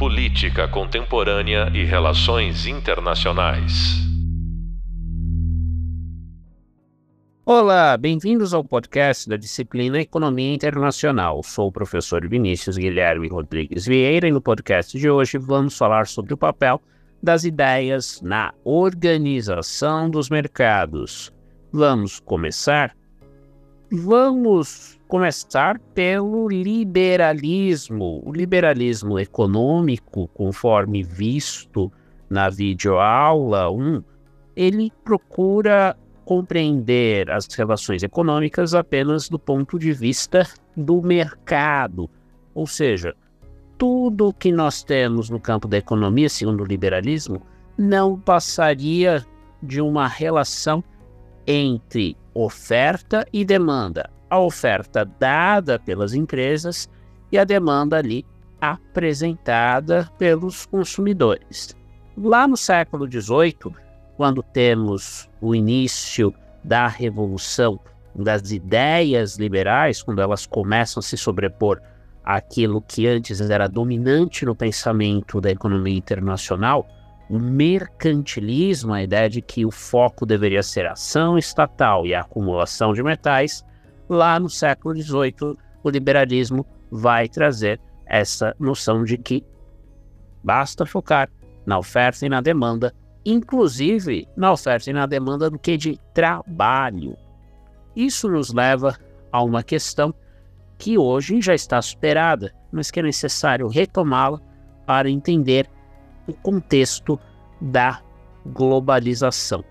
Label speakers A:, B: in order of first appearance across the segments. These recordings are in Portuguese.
A: Política Contemporânea e Relações Internacionais.
B: Olá, bem-vindos ao podcast da disciplina Economia Internacional. Sou o professor Vinícius Guilherme Rodrigues Vieira e no podcast de hoje vamos falar sobre o papel das ideias na organização dos mercados. Vamos começar? Vamos começar pelo liberalismo. O liberalismo econômico, conforme visto na videoaula 1, ele procura compreender as relações econômicas apenas do ponto de vista do mercado. Ou seja, tudo que nós temos no campo da economia, segundo o liberalismo, não passaria de uma relação entre oferta e demanda a oferta dada pelas empresas e a demanda ali apresentada pelos consumidores. Lá no século XVIII, quando temos o início da revolução das ideias liberais, quando elas começam a se sobrepor àquilo que antes era dominante no pensamento da economia internacional, o mercantilismo, a ideia de que o foco deveria ser a ação estatal e a acumulação de metais, lá no século XVIII, o liberalismo vai trazer essa noção de que basta focar na oferta e na demanda, inclusive na oferta e na demanda do que de trabalho. Isso nos leva a uma questão que hoje já está superada, mas que é necessário retomá-la para entender o contexto da globalização.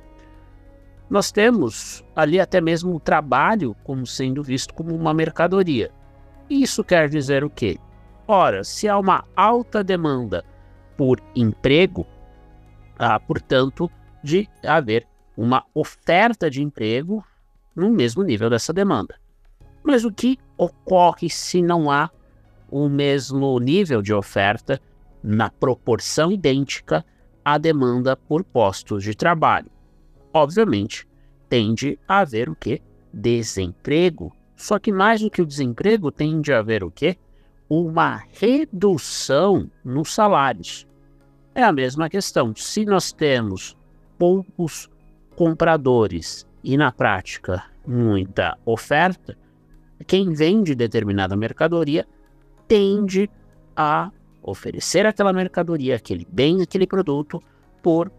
B: Nós temos ali até mesmo o trabalho como sendo visto como uma mercadoria. Isso quer dizer o quê? Ora, se há uma alta demanda por emprego, há, portanto, de haver uma oferta de emprego no mesmo nível dessa demanda. Mas o que ocorre se não há o mesmo nível de oferta na proporção idêntica à demanda por postos de trabalho? obviamente, tende a haver o que? Desemprego. Só que mais do que o desemprego, tende a haver o quê? Uma redução nos salários. É a mesma questão. Se nós temos poucos compradores e, na prática, muita oferta, quem vende determinada mercadoria tende a oferecer aquela mercadoria, aquele bem, aquele produto por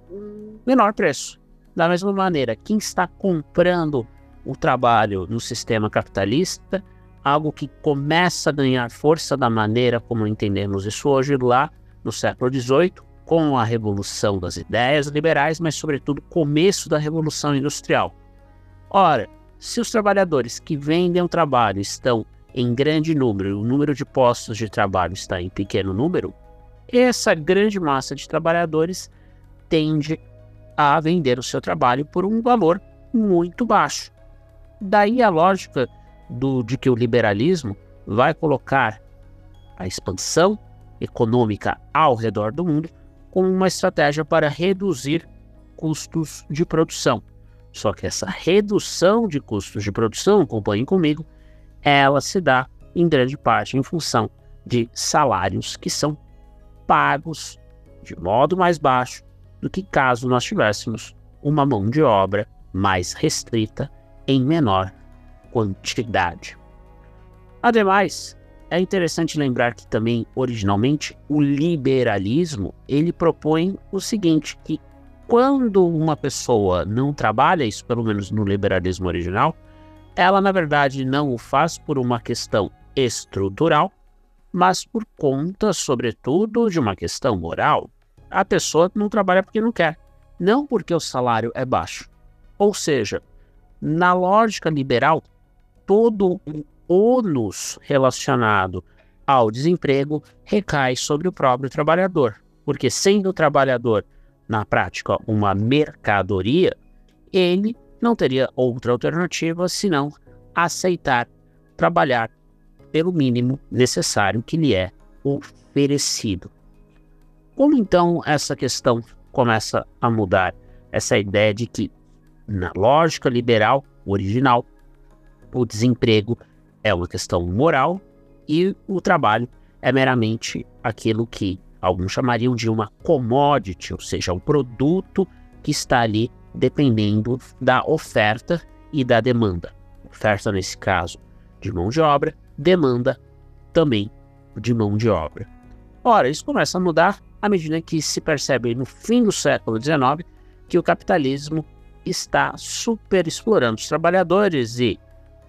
B: menor preço. Da mesma maneira, quem está comprando o trabalho no sistema capitalista, algo que começa a ganhar força da maneira como entendemos isso hoje lá no século XVIII, com a revolução das ideias liberais, mas sobretudo começo da revolução industrial. Ora, se os trabalhadores que vendem o trabalho estão em grande número, o número de postos de trabalho está em pequeno número, essa grande massa de trabalhadores tende a vender o seu trabalho por um valor muito baixo. Daí a lógica do, de que o liberalismo vai colocar a expansão econômica ao redor do mundo como uma estratégia para reduzir custos de produção. Só que essa redução de custos de produção, acompanhem comigo, ela se dá em grande parte em função de salários que são pagos de modo mais baixo do que caso nós tivéssemos uma mão de obra mais restrita em menor quantidade. Ademais, é interessante lembrar que também originalmente o liberalismo ele propõe o seguinte que quando uma pessoa não trabalha isso pelo menos no liberalismo original ela na verdade não o faz por uma questão estrutural mas por conta sobretudo de uma questão moral a pessoa não trabalha porque não quer, não porque o salário é baixo. Ou seja, na lógica liberal, todo o ônus relacionado ao desemprego recai sobre o próprio trabalhador, porque sendo o trabalhador, na prática, uma mercadoria, ele não teria outra alternativa senão aceitar trabalhar pelo mínimo necessário que lhe é oferecido. Como então essa questão começa a mudar? Essa ideia de que, na lógica liberal original, o desemprego é uma questão moral e o trabalho é meramente aquilo que alguns chamariam de uma commodity, ou seja, um produto que está ali dependendo da oferta e da demanda. Oferta, nesse caso, de mão de obra, demanda também de mão de obra. Ora, isso começa a mudar à medida que se percebe no fim do século XIX que o capitalismo está super explorando os trabalhadores e,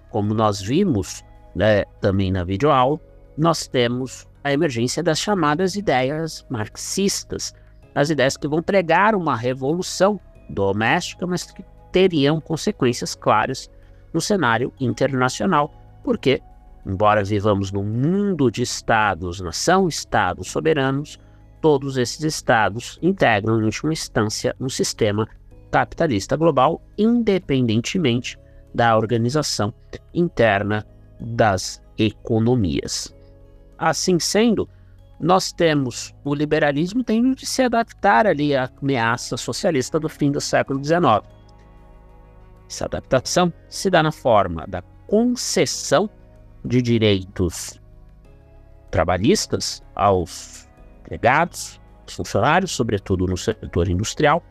B: como nós vimos né, também na videoaula, nós temos a emergência das chamadas ideias marxistas, as ideias que vão pregar uma revolução doméstica, mas que teriam consequências claras no cenário internacional, porque, embora vivamos num mundo de estados, nação, estados soberanos, todos esses estados integram, em última instância, um sistema capitalista global, independentemente da organização interna das economias. Assim sendo, nós temos o liberalismo tendo de se adaptar ali à ameaça socialista do fim do século XIX. Essa adaptação se dá na forma da concessão de direitos trabalhistas aos empregados, funcionários, sobretudo no setor industrial,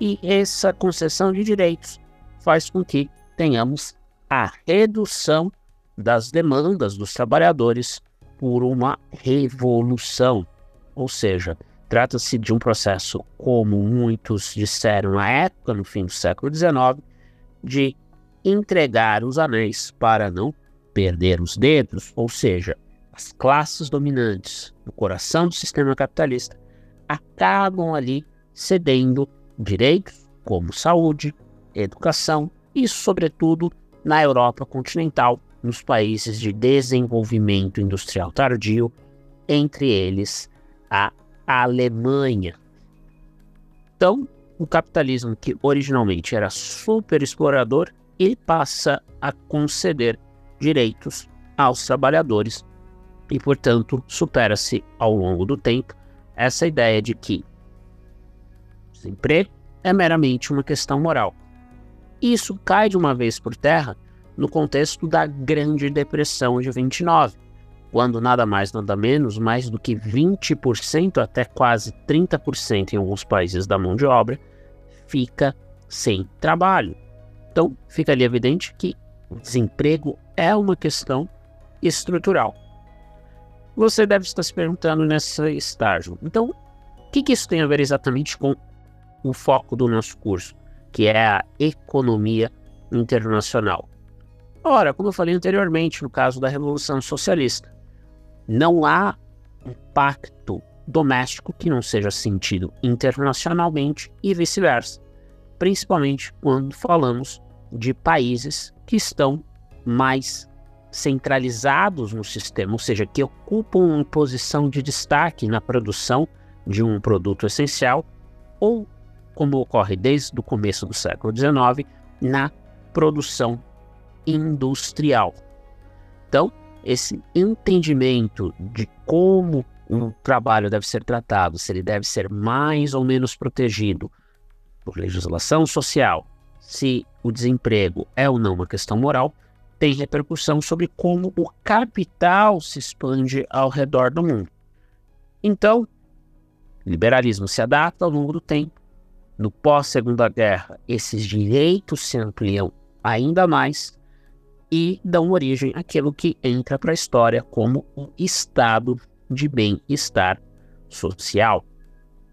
B: e essa concessão de direitos faz com que tenhamos a redução das demandas dos trabalhadores por uma revolução. Ou seja, trata-se de um processo, como muitos disseram na época, no fim do século XIX, de entregar os anéis para não perder os dedos, ou seja, as classes dominantes no coração do sistema capitalista acabam ali cedendo direitos como saúde, educação e, sobretudo, na Europa continental, nos países de desenvolvimento industrial tardio, entre eles a Alemanha. Então, o capitalismo que originalmente era super explorador, ele passa a conceder direitos aos trabalhadores e, portanto, supera-se ao longo do tempo essa ideia de que desemprego é meramente uma questão moral. Isso cai de uma vez por terra no contexto da Grande Depressão de 29, quando nada mais nada menos, mais do que 20% até quase 30% em alguns países da mão de obra fica sem trabalho. Então, fica ali evidente que o desemprego é uma questão estrutural. Você deve estar se perguntando nesse estágio. Então, o que, que isso tem a ver exatamente com o foco do nosso curso, que é a economia internacional? Ora, como eu falei anteriormente, no caso da Revolução Socialista, não há um pacto doméstico que não seja sentido internacionalmente e vice-versa, principalmente quando falamos de países que estão mais centralizados no sistema, ou seja, que ocupam uma posição de destaque na produção de um produto essencial, ou, como ocorre desde o começo do século XIX, na produção industrial. Então, esse entendimento de como um trabalho deve ser tratado, se ele deve ser mais ou menos protegido por legislação social, se o desemprego é ou não uma questão moral, tem repercussão sobre como o capital se expande ao redor do mundo. Então, liberalismo se adapta ao longo do tempo. No pós-segunda guerra, esses direitos se ampliam ainda mais e dão origem àquilo que entra para a história como o estado de bem-estar social.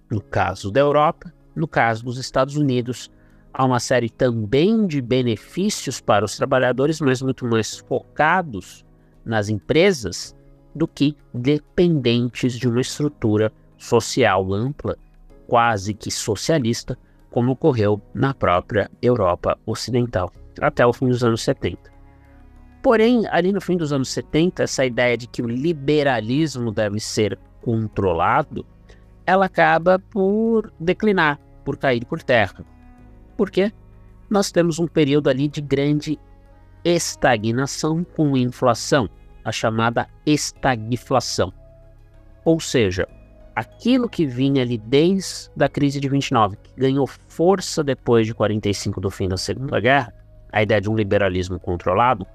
B: No caso da Europa, no caso dos Estados Unidos, há uma série também de benefícios para os trabalhadores, mas muito mais focados nas empresas do que dependentes de uma estrutura social ampla, quase que socialista, como ocorreu na própria Europa Ocidental, até o fim dos anos 70. Porém, ali no fim dos anos 70, essa ideia de que o liberalismo deve ser controlado, ela acaba por declinar, por cair por terra. Por quê? Nós temos um período ali de grande estagnação com inflação, a chamada estagflação. Ou seja, aquilo que vinha ali desde a crise de 29, que ganhou força depois de 45 do fim da Segunda Guerra, a ideia de um liberalismo controlado,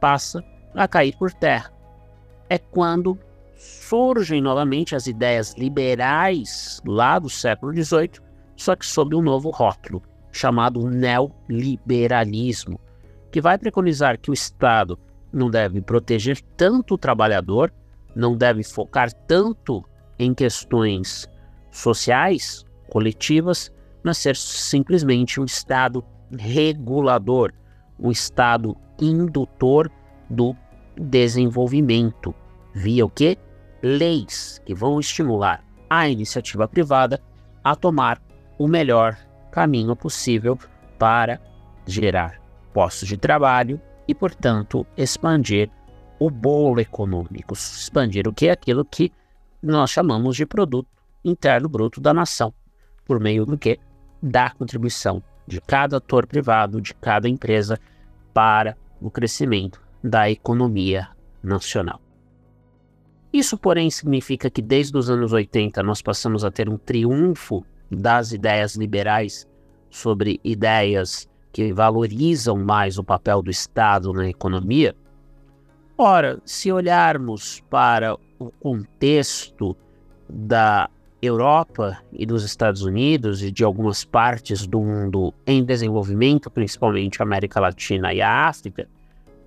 B: passa a cair por terra. É quando surgem novamente as ideias liberais lá do século XVIII, só que sob um novo rótulo, chamado neoliberalismo, que vai preconizar que o Estado não deve proteger tanto o trabalhador, não deve focar tanto em questões sociais, coletivas, mas ser simplesmente um Estado regulador, um Estado indutor do desenvolvimento, via o que? Leis que vão estimular a iniciativa privada a tomar o melhor caminho possível para gerar postos de trabalho e, portanto, expandir o bolo econômico, expandir o que é aquilo que nós chamamos de produto interno bruto da nação, por meio do que da contribuição de cada ator privado, de cada empresa para o crescimento da economia nacional. Isso, porém, significa que desde os anos 80 nós passamos a ter um triunfo das ideias liberais sobre ideias que valorizam mais o papel do Estado na economia? Ora, se olharmos para o contexto da Europa e dos Estados Unidos e de algumas partes do mundo em desenvolvimento, principalmente América Latina e a África,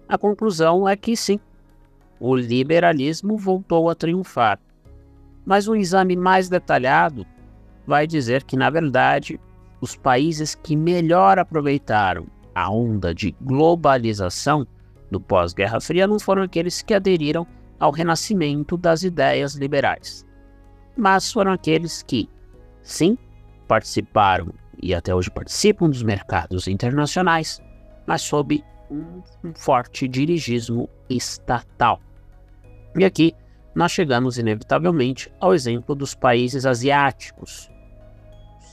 B: a conclusão é que sim, o liberalismo voltou a triunfar. Mas um exame mais detalhado vai dizer que, na verdade, os países que melhor aproveitaram a onda de globalização do pós-Guerra Fria não foram aqueles que aderiram ao renascimento das ideias liberais, mas foram aqueles que, sim, participaram e até hoje participam dos mercados internacionais, mas sob um, forte dirigismo estatal. E aqui nós chegamos inevitavelmente ao exemplo dos países asiáticos,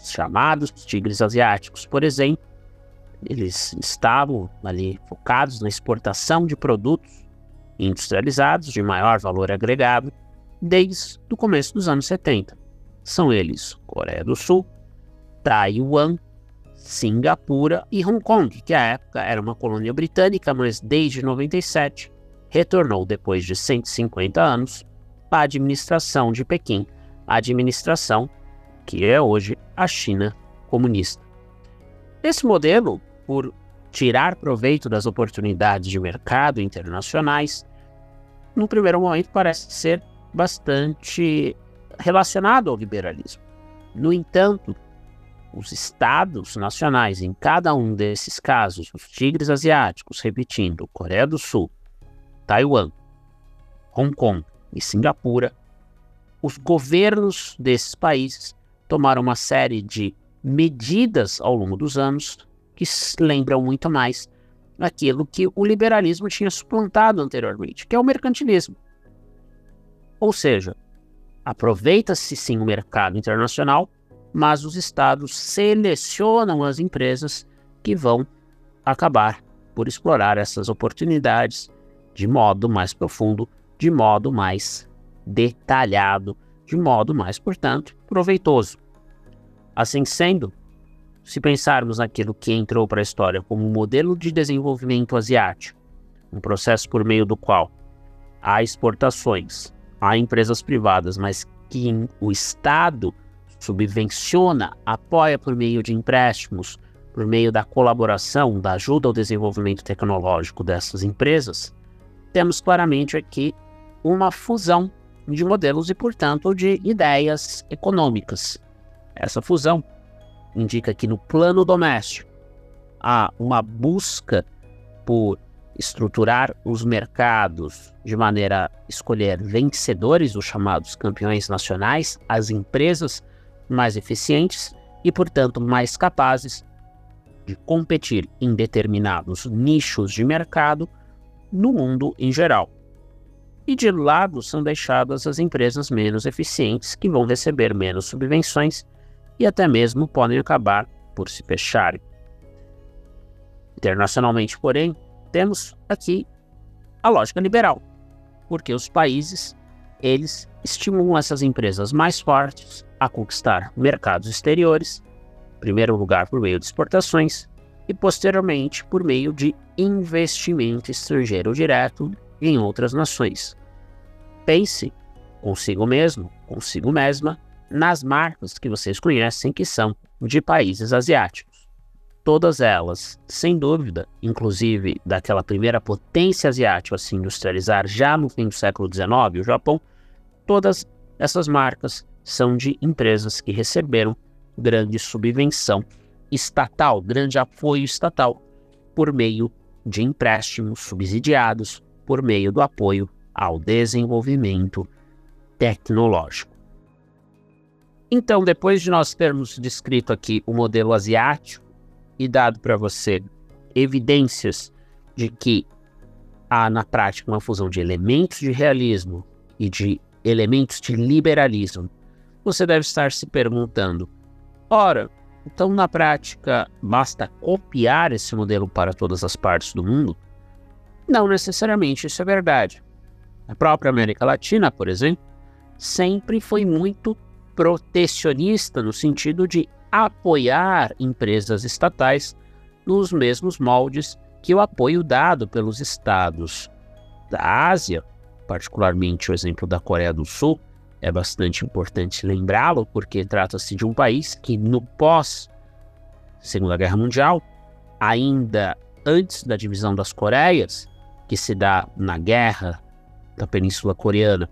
B: chamados tigres asiáticos, por exemplo. Eles estavam ali focados na exportação de produtos industrializados de maior valor agregado desde o começo dos anos 70. São eles Coreia do Sul, Taiwan, Singapura e Hong Kong, que à época era uma colônia britânica, mas desde 97 retornou depois de 150 anos à administração de Pequim, a administração que é hoje a China comunista. Esse modelo, por tirar proveito das oportunidades de mercado internacionais, no primeiro momento parece ser bastante relacionado ao liberalismo. No entanto, os estados nacionais, em cada um desses casos, os tigres asiáticos, repetindo, Coreia do Sul, Taiwan, Hong Kong e Singapura, os governos desses países tomaram uma série de medidas ao longo dos anos que lembram muito mais aquilo que o liberalismo tinha suplantado anteriormente, que é o mercantilismo. Ou seja, aproveita-se sim o mercado internacional, mas os estados selecionam as empresas que vão acabar por explorar essas oportunidades de modo mais profundo, de modo mais detalhado de modo mais, portanto, proveitoso. Assim sendo, se pensarmos naquilo que entrou para a história como um modelo de desenvolvimento asiático, um processo por meio do qual há exportações, há empresas privadas, mas que o Estado subvenciona, apoia por meio de empréstimos, por meio da colaboração, da ajuda ao desenvolvimento tecnológico dessas empresas, temos claramente aqui uma fusão de modelos e, portanto, de ideias econômicas. Essa fusão indica que no plano doméstico há uma busca por estruturar os mercados de maneira a escolher vencedores, os chamados campeões nacionais, as empresas mais eficientes e, portanto, mais capazes de competir em determinados nichos de mercado no mundo em geral e de lado são deixadas as empresas menos eficientes que vão receber menos subvenções e até mesmo podem acabar por se fecharem. Internacionalmente, porém, temos aqui a lógica liberal, porque os países eles estimulam essas empresas mais fortes a conquistar mercados exteriores, em primeiro lugar por meio de exportações e posteriormente por meio de investimento estrangeiro direto em outras nações. Pense consigo mesmo, consigo mesma, nas marcas que vocês conhecem que são de países asiáticos. Todas elas, sem dúvida, inclusive daquela primeira potência asiática a se industrializar já no fim do século XIX, o Japão, todas essas marcas são de empresas que receberam grande subvenção estatal, grande apoio estatal, por meio de empréstimos subsidiados, por meio do apoio ao desenvolvimento tecnológico. Então, depois de nós termos descrito aqui o modelo asiático e dado para você evidências de que há na prática uma fusão de elementos de realismo e de elementos de liberalismo, você deve estar se perguntando: ora, então na prática basta copiar esse modelo para todas as partes do mundo? Não necessariamente isso é verdade. A própria América Latina, por exemplo, sempre foi muito protecionista no sentido de apoiar empresas estatais nos mesmos moldes que o apoio dado pelos estados da Ásia, particularmente o exemplo da Coreia do Sul, é bastante importante lembrá-lo, porque trata-se de um país que, no pós Segunda Guerra Mundial, ainda antes da divisão das Coreias, que se dá na Guerra da Península Coreana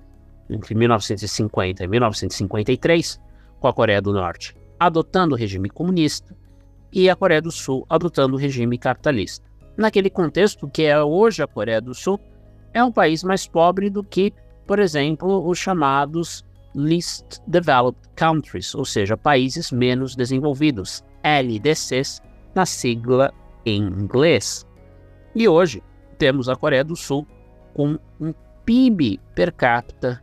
B: entre 1950 e 1953, com a Coreia do Norte adotando o regime comunista e a Coreia do Sul adotando o regime capitalista. Naquele contexto, que é hoje a Coreia do Sul, é um país mais pobre do que, por exemplo, os chamados Least Developed Countries, ou seja, países menos desenvolvidos, LDCs, na sigla em inglês. E hoje temos a Coreia do Sul com um PIB per capita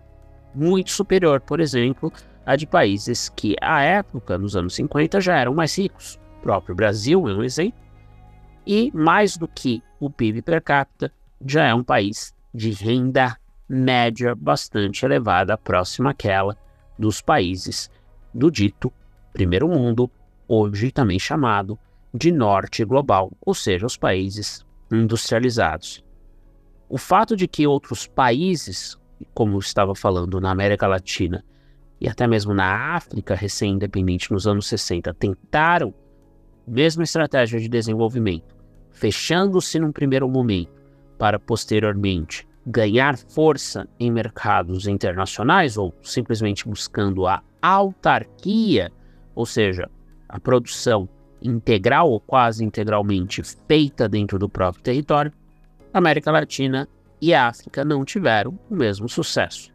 B: muito superior, por exemplo, a de países que, à época, nos anos 50, já eram mais ricos. O próprio Brasil é um exemplo. E, mais do que o PIB per capita, já é um país de renda média bastante elevada, próxima àquela dos países do dito primeiro mundo, hoje também chamado de norte global, ou seja, os países industrializados. O fato de que outros países como estava falando, na América Latina e até mesmo na África recém-independente nos anos 60, tentaram mesma estratégia de desenvolvimento, fechando-se num primeiro momento para posteriormente ganhar força em mercados internacionais ou simplesmente buscando a autarquia, ou seja, a produção integral ou quase integralmente feita dentro do próprio território, a América Latina e a África não tiveram o mesmo sucesso.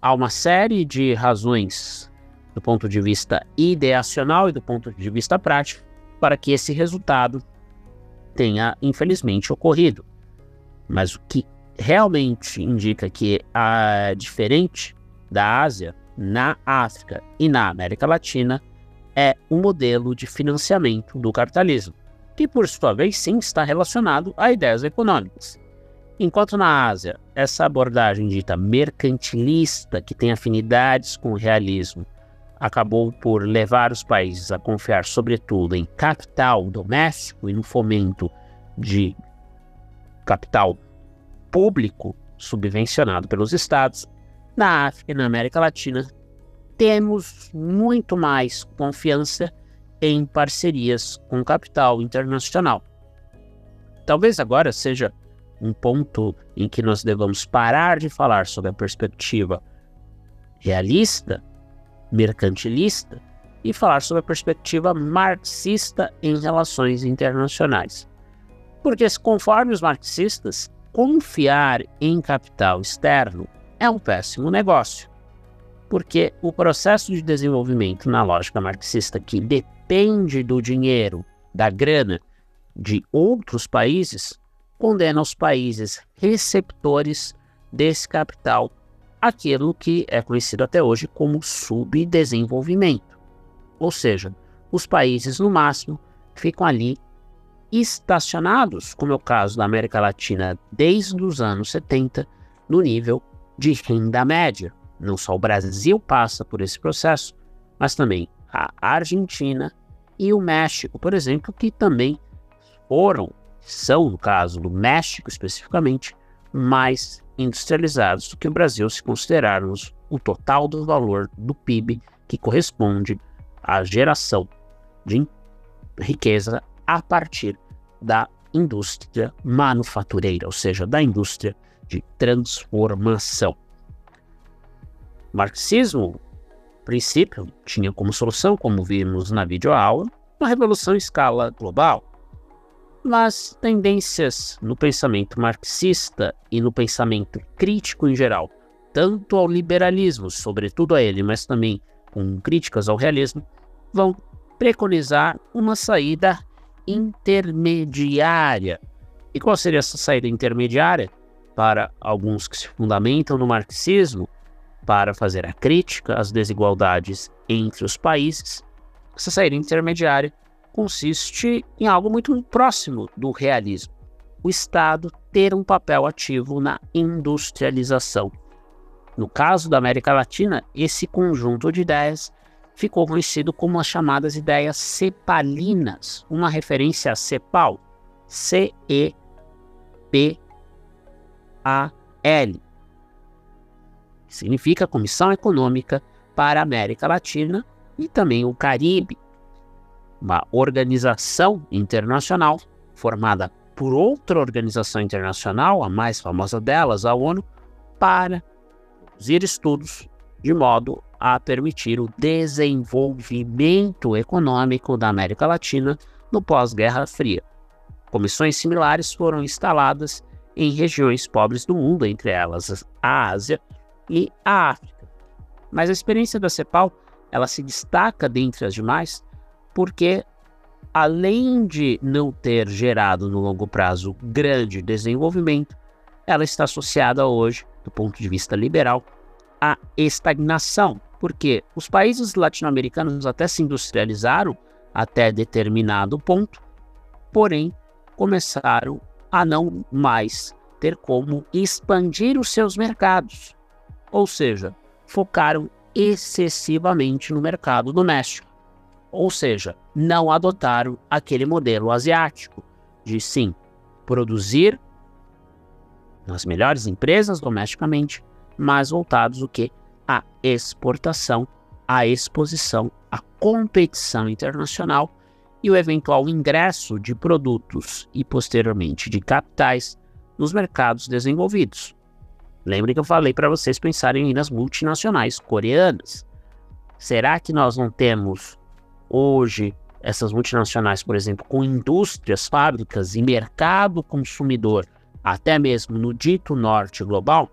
B: Há uma série de razões, do ponto de vista ideacional e do ponto de vista prático, para que esse resultado tenha, infelizmente, ocorrido. Mas o que realmente indica que é diferente da Ásia, na África e na América Latina é o modelo de financiamento do capitalismo, que por sua vez sim está relacionado a ideias econômicas. Enquanto na Ásia, essa abordagem dita mercantilista, que tem afinidades com o realismo, acabou por levar os países a confiar, sobretudo, em capital doméstico e no fomento de capital público subvencionado pelos estados, na África e na América Latina temos muito mais confiança em parcerias com capital internacional. Talvez agora seja um ponto em que nós devamos parar de falar sobre a perspectiva realista, mercantilista e falar sobre a perspectiva marxista em relações internacionais. Porque, conforme os marxistas, confiar em capital externo é um péssimo negócio. Porque o processo de desenvolvimento na lógica marxista, que depende do dinheiro, da grana de outros países, condena os países receptores desse capital aquilo que é conhecido até hoje como subdesenvolvimento. Ou seja, os países, no máximo, ficam ali estacionados, como é o caso da América Latina desde os anos 70, no nível de renda média. Não só o Brasil passa por esse processo, mas também a Argentina e o México, por exemplo, que também foram são, no caso do México especificamente, mais industrializados do que o Brasil se considerarmos o total do valor do PIB que corresponde à geração de riqueza a partir da indústria manufatureira, ou seja, da indústria de transformação. O marxismo, princípio, tinha como solução, como vimos na videoaula, uma revolução em escala global. Mas tendências no pensamento marxista e no pensamento crítico em geral, tanto ao liberalismo, sobretudo a ele, mas também com críticas ao realismo, vão preconizar uma saída intermediária. E qual seria essa saída intermediária? Para alguns que se fundamentam no marxismo, para fazer a crítica às desigualdades entre os países, essa saída intermediária consiste em algo muito próximo do realismo: o Estado ter um papel ativo na industrialização. No caso da América Latina, esse conjunto de ideias ficou conhecido como as chamadas ideias cepalinas, uma referência a CEPAL, C-E-P-A-L, que significa Comissão Econômica para a América Latina e também o Caribe, uma organização internacional formada por outra organização internacional, a mais famosa delas, a ONU, para produzir estudos de modo a permitir o desenvolvimento econômico da América Latina no pós-Guerra Fria. Comissões similares foram instaladas em regiões pobres do mundo, entre elas a Ásia e a África. Mas a experiência da CEPAL ela se destaca dentre as demais porque, além de não ter gerado no longo prazo grande desenvolvimento, ela está associada hoje, do ponto de vista liberal, à estagnação, porque os países latino-americanos até se industrializaram até determinado ponto, porém começaram a não mais ter como expandir os seus mercados, ou seja, focaram excessivamente no mercado doméstico, ou seja, não adotaram aquele modelo asiático de sim produzir nas melhores empresas domesticamente, mas voltados o que a exportação, a exposição, a competição internacional e o eventual ingresso de produtos e posteriormente de capitais nos mercados desenvolvidos. Lembre que eu falei para vocês pensarem nas multinacionais coreanas. Será que nós não temos hoje essas multinacionais, por exemplo, com indústrias, fábricas e mercado consumidor, até mesmo no dito norte global?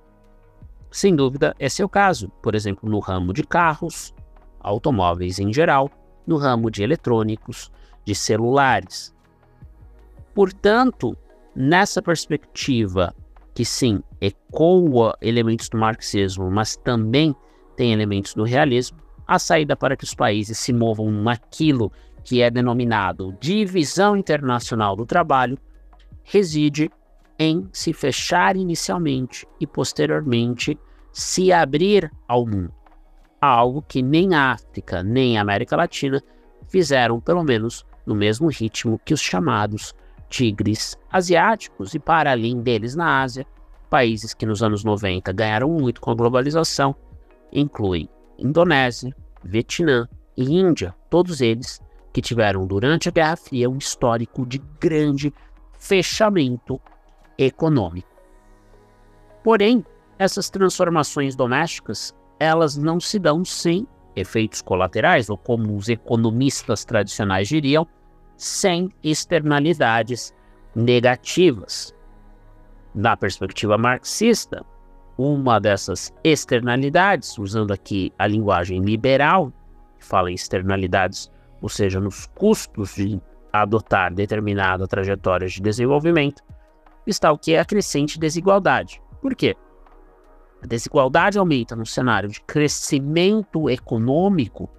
B: Sem dúvida, esse é o caso, por exemplo, no ramo de carros, automóveis em geral, no ramo de eletrônicos, de celulares. Portanto, nessa perspectiva, que sim, ecoa elementos do marxismo, mas também tem elementos do realismo, a saída para que os países se movam naquilo que é denominado divisão internacional do trabalho reside em se fechar inicialmente e posteriormente se abrir ao mundo. Algo que nem África nem América Latina fizeram, pelo menos no mesmo ritmo que os chamados tigres asiáticos, e para além deles na Ásia, países que nos anos 90 ganharam muito com a globalização incluem Indonésia, Vietnã e Índia, todos eles que tiveram durante a Guerra Fria um histórico de grande fechamento econômico. Porém, essas transformações domésticas, elas não se dão sem efeitos colaterais, ou como os economistas tradicionais diriam, sem externalidades negativas. Na perspectiva marxista, uma dessas externalidades, usando aqui a linguagem liberal, que fala em externalidades, ou seja, nos custos de adotar determinada trajetória de desenvolvimento, está o que é a crescente desigualdade. Por quê? A desigualdade aumenta no cenário de crescimento econômico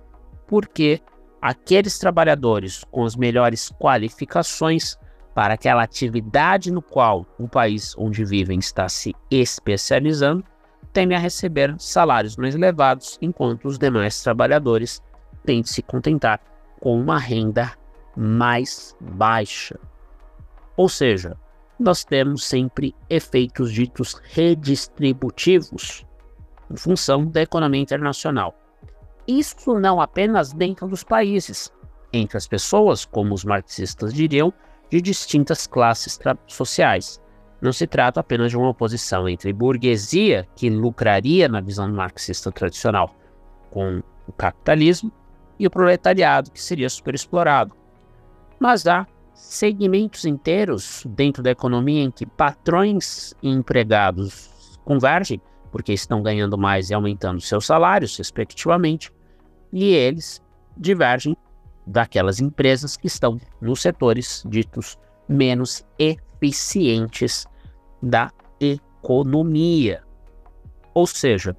B: porque aqueles trabalhadores com as melhores qualificações para aquela atividade no qual o país onde vivem está se especializando tendem a receber salários mais elevados, enquanto os demais trabalhadores têm de se contentar com uma renda mais baixa. Ou seja, nós temos sempre efeitos ditos redistributivos em função da economia internacional. Isso não apenas dentro dos países, entre as pessoas, como os marxistas diriam, de distintas classes sociais. Não se trata apenas de uma oposição entre burguesia, que lucraria na visão marxista tradicional com o capitalismo, e o proletariado, que seria superexplorado. Mas há segmentos inteiros dentro da economia em que patrões e empregados convergem, porque estão ganhando mais e aumentando seus salários, respectivamente, e eles divergem daquelas empresas que estão nos setores ditos menos eficientes da economia. Ou seja,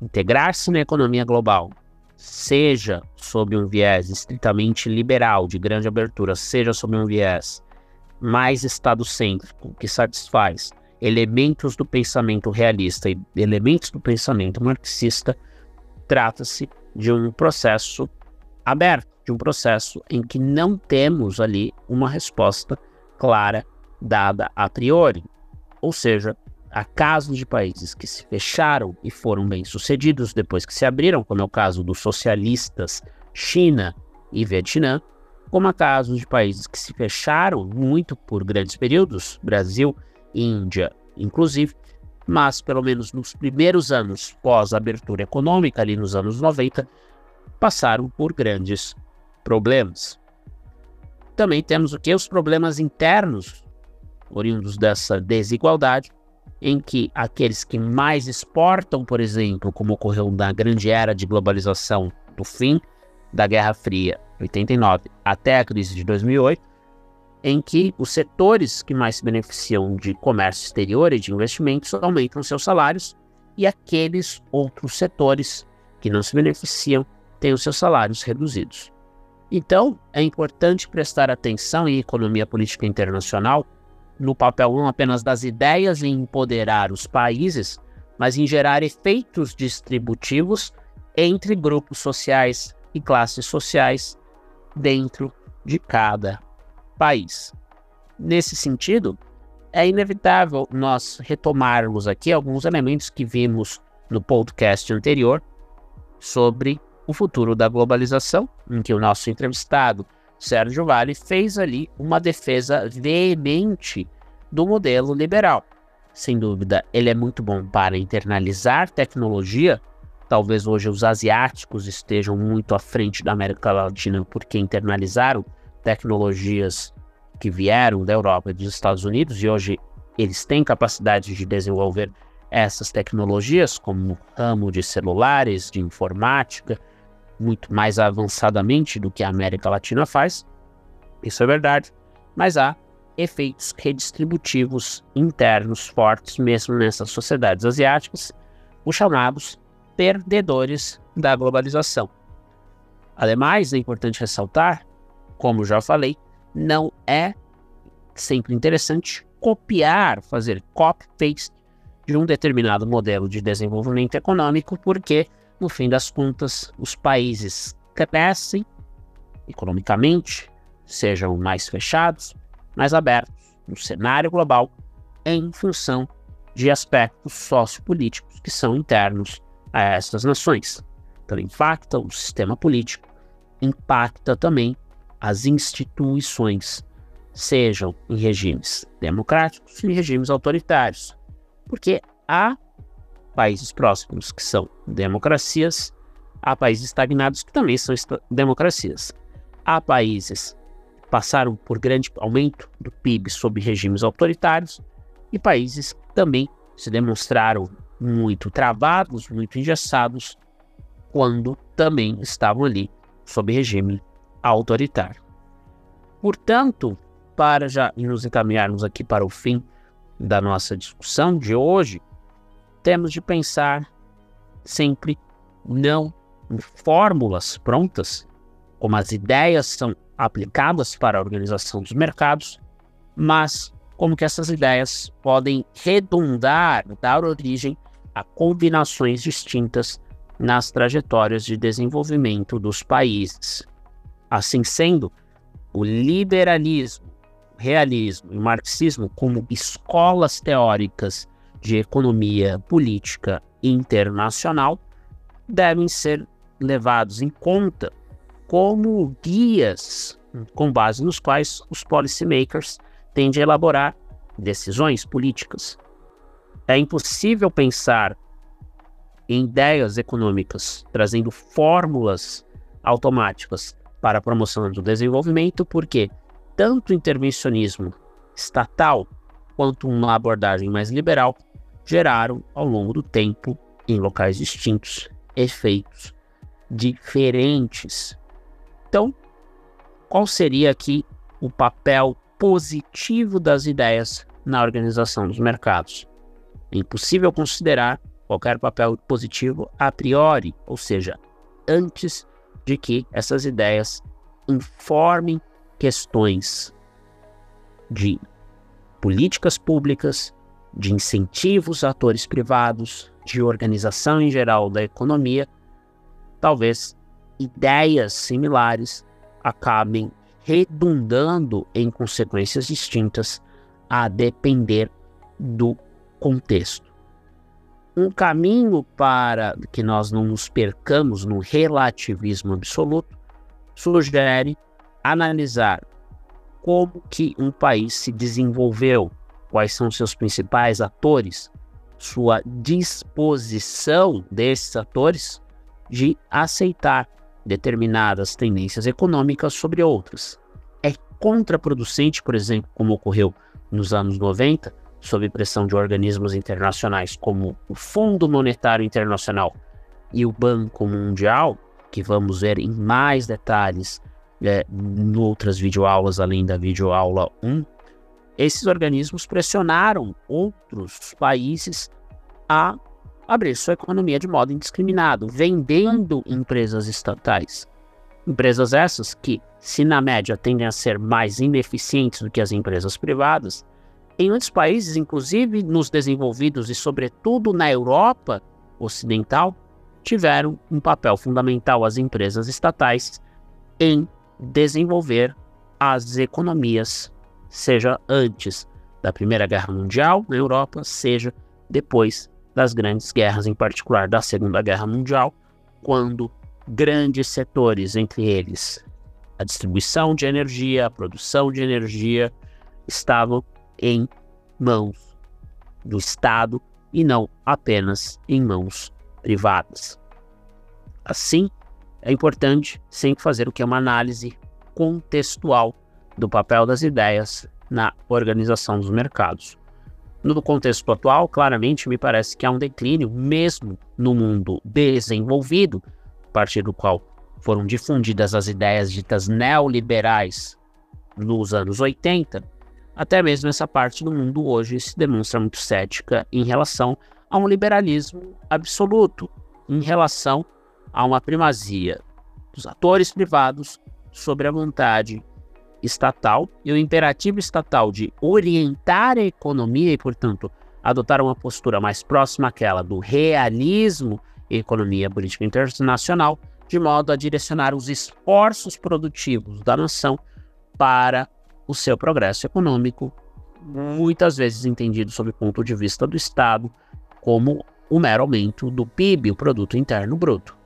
B: integrar-se na economia global seja sob um viés estritamente liberal, de grande abertura, seja sob um viés mais estado-cêntrico, que satisfaz elementos do pensamento realista e elementos do pensamento marxista, trata-se de um processo aberto, de um processo em que não temos ali uma resposta clara dada a priori. Ou seja, Há casos de países que se fecharam e foram bem-sucedidos depois que se abriram, como é o caso dos socialistas China e Vietnã, como há casos de países que se fecharam muito por grandes períodos, Brasil, Índia, inclusive, mas pelo menos nos primeiros anos pós-abertura econômica, ali nos anos 90, passaram por grandes problemas. Também temos o que? Os problemas internos oriundos dessa desigualdade, em que aqueles que mais exportam, por exemplo, como ocorreu na grande era de globalização do fim da Guerra Fria, 89, até a crise de 2008, em que os setores que mais se beneficiam de comércio exterior e de investimentos aumentam seus salários e aqueles outros setores que não se beneficiam têm os seus salários reduzidos. Então, é importante prestar atenção em economia política internacional no papel não apenas das ideias em empoderar os países, mas em gerar efeitos distributivos entre grupos sociais e classes sociais dentro de cada país. Nesse sentido, é inevitável nós retomarmos aqui alguns elementos que vimos no podcast anterior sobre o futuro da globalização, em que o nosso entrevistado Sérgio Vale fez ali uma defesa veemente do modelo liberal. Sem dúvida, ele é muito bom para internalizar tecnologia. Talvez hoje os asiáticos estejam muito à frente da América Latina porque internalizaram tecnologias que vieram da Europa e dos Estados Unidos e hoje eles têm capacidade de desenvolver essas tecnologias, como o ramo de celulares, de informática, muito mais avançadamente do que a América Latina faz. Isso é verdade. Mas há efeitos redistributivos internos fortes mesmo nessas sociedades asiáticas, os chamados perdedores da globalização. Ademais, é importante ressaltar, como já falei, não é sempre interessante copiar, fazer copy-paste de um determinado modelo de desenvolvimento econômico, porque no fim das contas, os países crescem economicamente, sejam mais fechados, mais abertos no cenário global em função de aspectos sociopolíticos que são internos a essas nações. Então, impacta o sistema político, impacta também as instituições, sejam em regimes democráticos e regimes autoritários, porque há países próximos que são democracias, há países estagnados que também são democracias. Há países que passaram por grande aumento do PIB sob regimes autoritários e países que também se demonstraram muito travados, muito engessados, quando também estavam ali sob regime autoritário. Portanto, para já nos encaminharmos aqui para o fim da nossa discussão de hoje, temos de pensar sempre não em fórmulas prontas, como as ideias são aplicadas para a organização dos mercados, mas como que essas ideias podem redundar, dar origem a combinações distintas nas trajetórias de desenvolvimento dos países. Assim sendo, o liberalismo, realismo e o marxismo como escolas teóricas de economia política internacional devem ser levados em conta como guias com base nos quais os policymakers tendem a elaborar decisões políticas. É impossível pensar em ideias econômicas trazendo fórmulas automáticas para a promoção do desenvolvimento, porque tanto o intervencionismo estatal quanto uma abordagem mais liberal geraram, ao longo do tempo, em locais distintos, efeitos diferentes. Então, qual seria aqui o papel positivo das ideias na organização dos mercados? É impossível considerar qualquer papel positivo a priori, ou seja, antes de que essas ideias informem questões de políticas públicas, de incentivos a atores privados, de organização em geral da economia, talvez ideias similares acabem redundando em consequências distintas a depender do contexto. Um caminho para que nós não nos percamos no relativismo absoluto sugere analisar como que um país se desenvolveu, quais são seus principais atores, sua disposição desses atores de aceitar determinadas tendências econômicas sobre outras. É contraproducente, por exemplo, como ocorreu nos anos 90, sob pressão de organismos internacionais como o Fundo Monetário Internacional e o Banco Mundial, que vamos ver em mais detalhes é, em outras videoaulas além da videoaula 1, esses organismos pressionaram outros países a abrir sua economia de modo indiscriminado, vendendo empresas estatais. Empresas essas que, se na média tendem a ser mais ineficientes do que as empresas privadas, em muitos países, inclusive nos desenvolvidos e sobretudo na Europa ocidental, tiveram um papel fundamental as empresas estatais em desenvolver as economias, seja antes da Primeira Guerra Mundial na Europa, seja depois das grandes guerras, em particular da Segunda Guerra Mundial, quando grandes setores, entre eles a distribuição de energia, a produção de energia, estavam em mãos do Estado e não apenas em mãos privadas. Assim, é importante sempre fazer o que é uma análise contextual do papel das ideias na organização dos mercados. No contexto atual, claramente me parece que há um declínio, mesmo no mundo desenvolvido, a partir do qual foram difundidas as ideias ditas neoliberais nos anos 80, até mesmo essa parte do mundo hoje se demonstra muito cética em relação a um liberalismo absoluto, em relação a uma primazia dos atores privados sobre a vontade estatal e o imperativo estatal de orientar a economia e, portanto, adotar uma postura mais próxima àquela do realismo e economia política internacional, de modo a direcionar os esforços produtivos da nação para o seu progresso econômico, muitas vezes entendido sob o ponto de vista do Estado como o mero aumento do PIB, o Produto Interno Bruto.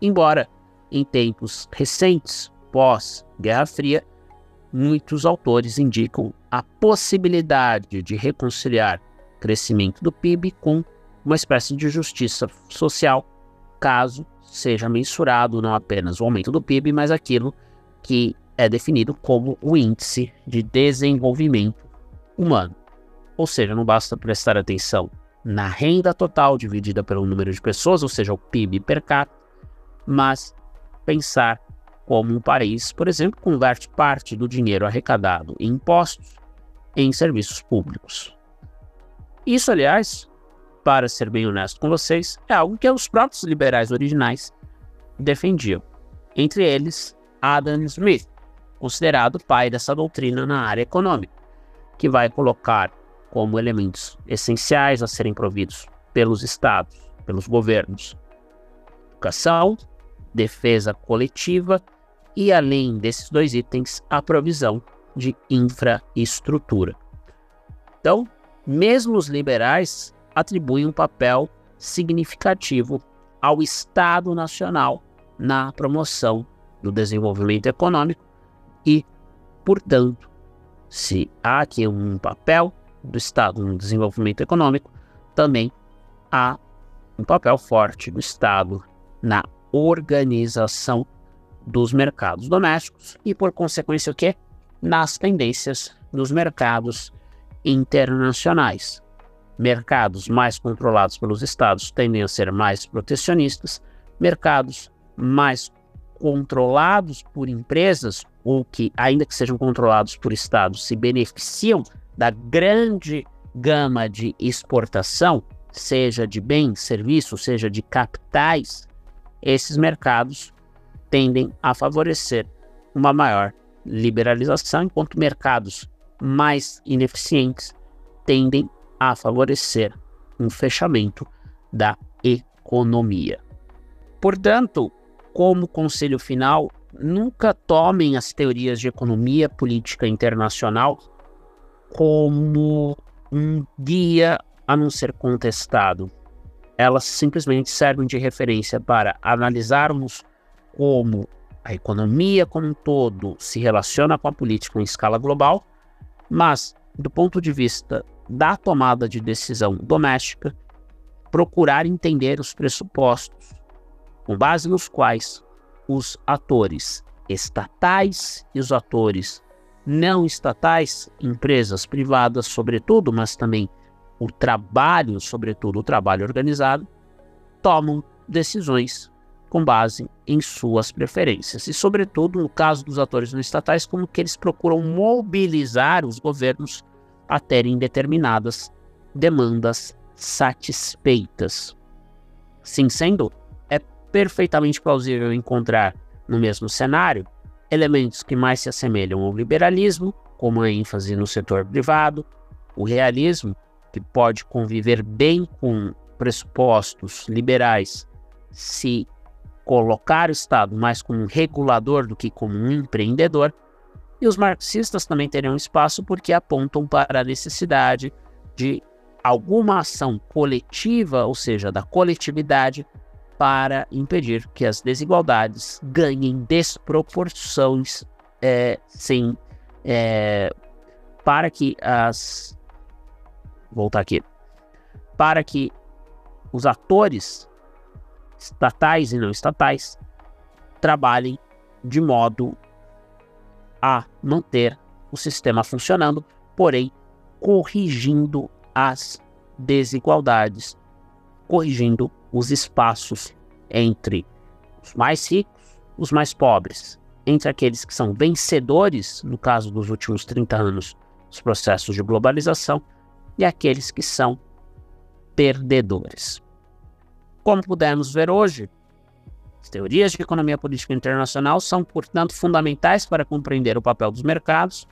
B: Embora em tempos recentes, pós-Guerra Fria, muitos autores indicam a possibilidade de reconciliar crescimento do PIB com uma espécie de justiça social, caso seja mensurado não apenas o aumento do PIB, mas aquilo que é definido como o índice de desenvolvimento humano. Ou seja, não basta prestar atenção na renda total dividida pelo número de pessoas, ou seja, o PIB per capita, mas pensar como um país, por exemplo, converte parte do dinheiro arrecadado em impostos em serviços públicos. Isso, aliás, para ser bem honesto com vocês, é algo que os próprios liberais originais defendiam. Entre eles, Adam Smith, considerado pai dessa doutrina na área econômica, que vai colocar como elementos essenciais a serem providos pelos estados, pelos governos, educação, defesa coletiva e, além desses dois itens, a provisão de infraestrutura. Então, mesmo os liberais atribuem um papel significativo ao Estado Nacional na promoção do desenvolvimento econômico e, portanto, se há aqui um papel do Estado no desenvolvimento econômico, também há um papel forte do Estado na organização dos mercados domésticos e, por consequência, o quê? Nas tendências dos mercados internacionais. Mercados mais controlados pelos estados tendem a ser mais protecionistas, mercados mais controlados por empresas ou que, ainda que sejam controlados por estados, se beneficiam da grande gama de exportação, seja de bens, serviços, seja de capitais, esses mercados tendem a favorecer uma maior liberalização, enquanto mercados mais ineficientes tendem a favorecer um fechamento da economia. Portanto, como conselho final, nunca tomem as teorias de economia política internacional como um guia a não ser contestado. Elas simplesmente servem de referência para analisarmos como a economia como um todo se relaciona com a política em escala global, mas do ponto de vista da tomada de decisão doméstica, procurar entender os pressupostos com base nos quais os atores estatais e os atores não estatais, empresas privadas, sobretudo, mas também o trabalho, sobretudo o trabalho organizado, tomam decisões com base em suas preferências. E, sobretudo, no caso dos atores não estatais, como que eles procuram mobilizar os governos a terem determinadas demandas satisfeitas. Sim, sendo, é perfeitamente plausível encontrar no mesmo cenário elementos que mais se assemelham ao liberalismo, como a ênfase no setor privado, o realismo, que pode conviver bem com pressupostos liberais se colocar o Estado mais como um regulador do que como um empreendedor, e os marxistas também teriam espaço porque apontam para a necessidade de alguma ação coletiva, ou seja, da coletividade, para impedir que as desigualdades ganhem desproporções é, sem é, para que as voltar aqui para que os atores estatais e não estatais trabalhem de modo a manter o sistema funcionando, porém corrigindo as desigualdades, corrigindo os espaços entre os mais ricos, os mais pobres, entre aqueles que são vencedores, no caso dos últimos 30 anos, dos processos de globalização, e aqueles que são perdedores. Como pudemos ver hoje, as teorias de economia política internacional são, portanto, fundamentais para compreender o papel dos mercados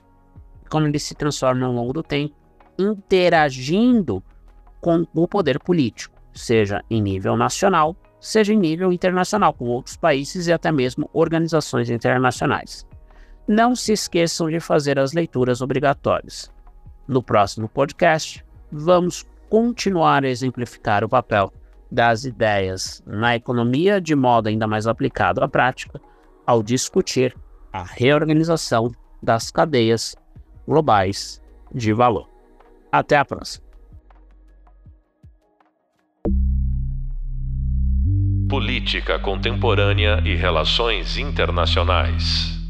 B: e como eles se transformam ao longo do tempo, interagindo com o poder político, seja em nível nacional, seja em nível internacional, com outros países e até mesmo organizações internacionais. Não se esqueçam de fazer as leituras obrigatórias. No próximo podcast, vamos continuar a exemplificar o papel das ideias na economia de modo ainda mais aplicado à prática ao discutir a reorganização das cadeias globais de valor. Até a próxima.
A: Política Contemporânea e Relações Internacionais.